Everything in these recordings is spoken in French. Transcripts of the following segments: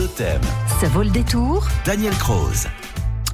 Totem. Ça vaut le détour Daniel Croze.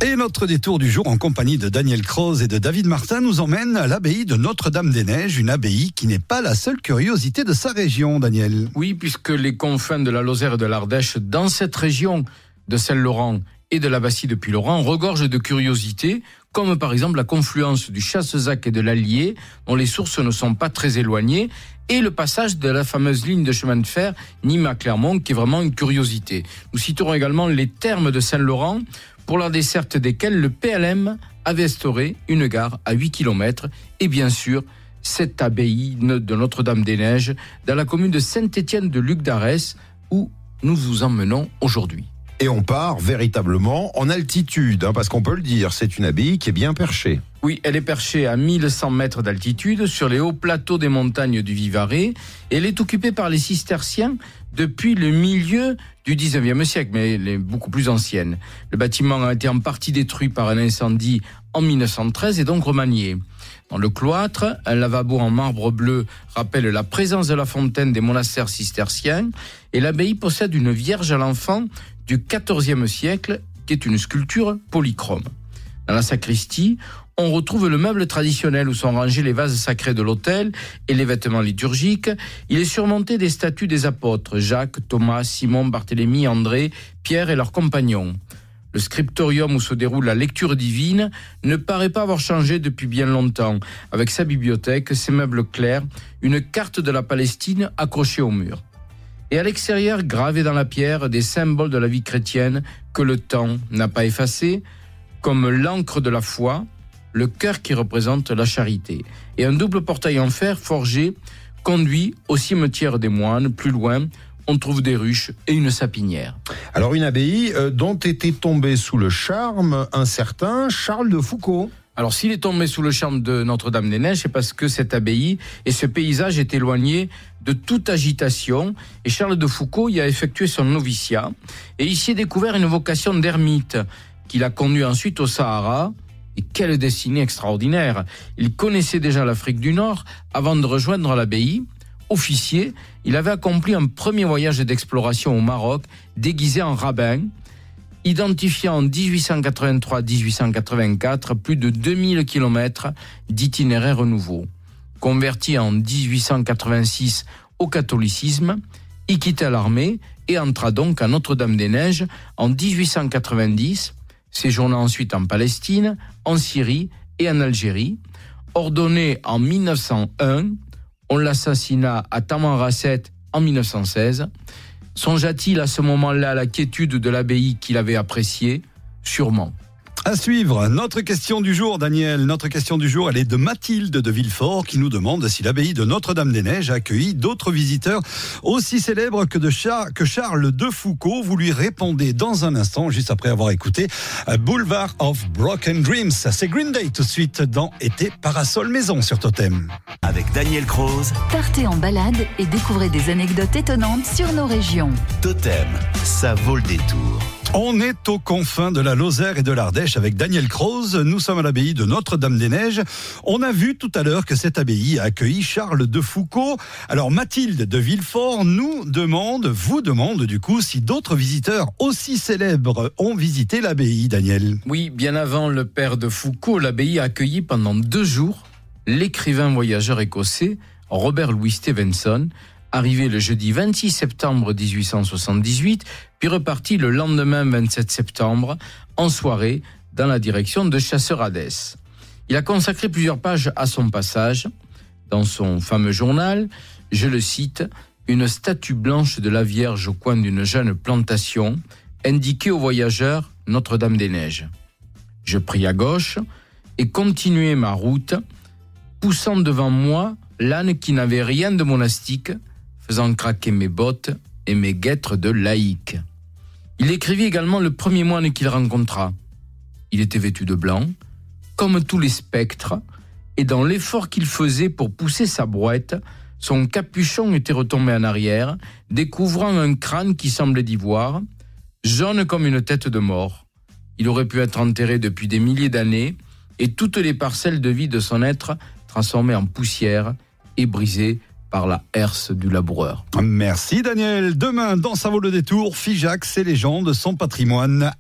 Et notre détour du jour en compagnie de Daniel Croze et de David Martin nous emmène à l'abbaye de Notre-Dame-des-Neiges, une abbaye qui n'est pas la seule curiosité de sa région, Daniel. Oui, puisque les confins de la Lozère et de l'Ardèche, dans cette région de Saint-Laurent et de la Bassie depuis Laurent, regorgent de curiosités, comme par exemple la confluence du Chassezac et de l'Allier, dont les sources ne sont pas très éloignées, et le passage de la fameuse ligne de chemin de fer Nîmes-Clermont, qui est vraiment une curiosité. Nous citerons également les thermes de Saint-Laurent, pour la desserte desquelles le PLM avait instauré une gare à 8 km et bien sûr cette abbaye de Notre-Dame-des-Neiges dans la commune de Saint-Étienne de Luc d'Arès où nous vous emmenons aujourd'hui. Et on part véritablement en altitude, hein, parce qu'on peut le dire, c'est une abbaye qui est bien perchée. Oui, elle est perchée à 1100 mètres d'altitude sur les hauts plateaux des montagnes du Vivarais. Elle est occupée par les cisterciens depuis le milieu du 19e siècle, mais elle est beaucoup plus ancienne. Le bâtiment a été en partie détruit par un incendie en 1913 et donc remanié. Dans le cloître, un lavabo en marbre bleu rappelle la présence de la fontaine des monastères cisterciens et l'abbaye possède une Vierge à l'enfant du XIVe siècle qui est une sculpture polychrome. Dans la sacristie, on retrouve le meuble traditionnel où sont rangés les vases sacrés de l'autel et les vêtements liturgiques. Il est surmonté des statues des apôtres Jacques, Thomas, Simon, Barthélemy, André, Pierre et leurs compagnons. Le scriptorium où se déroule la lecture divine ne paraît pas avoir changé depuis bien longtemps, avec sa bibliothèque, ses meubles clairs, une carte de la Palestine accrochée au mur. Et à l'extérieur, gravés dans la pierre, des symboles de la vie chrétienne que le temps n'a pas effacés, comme l'encre de la foi, le cœur qui représente la charité, et un double portail en fer forgé conduit au cimetière des moines. Plus loin, on trouve des ruches et une sapinière. Alors une abbaye euh, dont était tombé sous le charme un certain Charles de Foucault. Alors s'il est tombé sous le charme de Notre-Dame-des-Neiges, c'est parce que cette abbaye et ce paysage est éloigné de toute agitation. Et Charles de Foucault y a effectué son noviciat. Et il s'y est découvert une vocation d'ermite qui l'a conduit ensuite au Sahara. Et quelle destinée extraordinaire Il connaissait déjà l'Afrique du Nord avant de rejoindre l'abbaye. Officier, il avait accompli un premier voyage d'exploration au Maroc déguisé en rabbin, identifiant en 1883-1884 plus de 2000 km d'itinéraires nouveaux. Converti en 1886 au catholicisme, il quitta l'armée et entra donc à Notre-Dame-des-Neiges en 1890, séjourna ensuite en Palestine, en Syrie et en Algérie. Ordonné en 1901, on l'assassina à Tamanrasset en 1916. Songea-t-il à ce moment-là à la quiétude de l'abbaye qu'il avait appréciée? Sûrement. À suivre, notre question du jour, Daniel. Notre question du jour, elle est de Mathilde de Villefort qui nous demande si l'abbaye de Notre-Dame-des-Neiges a accueilli d'autres visiteurs aussi célèbres que, de Char que Charles de Foucault. Vous lui répondez dans un instant, juste après avoir écouté Boulevard of Broken Dreams. C'est Green Day tout de suite dans Été Parasol Maison sur Totem. Avec Daniel Croze, Partez en balade et découvrez des anecdotes étonnantes sur nos régions. Totem, ça vaut le détour. On est aux confins de la Lozère et de l'Ardèche avec Daniel Croze. Nous sommes à l'abbaye de Notre-Dame-des-Neiges. On a vu tout à l'heure que cette abbaye a accueilli Charles de Foucault. Alors Mathilde de Villefort nous demande, vous demande du coup, si d'autres visiteurs aussi célèbres ont visité l'abbaye, Daniel. Oui, bien avant le père de Foucault, l'abbaye a accueilli pendant deux jours l'écrivain voyageur écossais Robert Louis Stevenson, arrivé le jeudi 26 septembre 1878, puis reparti le lendemain 27 septembre, en soirée, dans la direction de Chasseur-Hadès. Il a consacré plusieurs pages à son passage. Dans son fameux journal, je le cite, une statue blanche de la Vierge au coin d'une jeune plantation, indiquait aux voyageurs Notre-Dame-des-Neiges. Je pris à gauche et continuai ma route, poussant devant moi l'âne qui n'avait rien de monastique, faisant craquer mes bottes et mes guêtres de laïque. Il écrivit également le premier moine qu'il rencontra. Il était vêtu de blanc, comme tous les spectres, et dans l'effort qu'il faisait pour pousser sa brouette, son capuchon était retombé en arrière, découvrant un crâne qui semblait d'ivoire, jaune comme une tête de mort. Il aurait pu être enterré depuis des milliers d'années, et toutes les parcelles de vie de son être transformées en poussière et brisées par la herse du laboureur. Merci Daniel. Demain, dans Ça vaut le détour, Figeac, ses légendes, son patrimoine.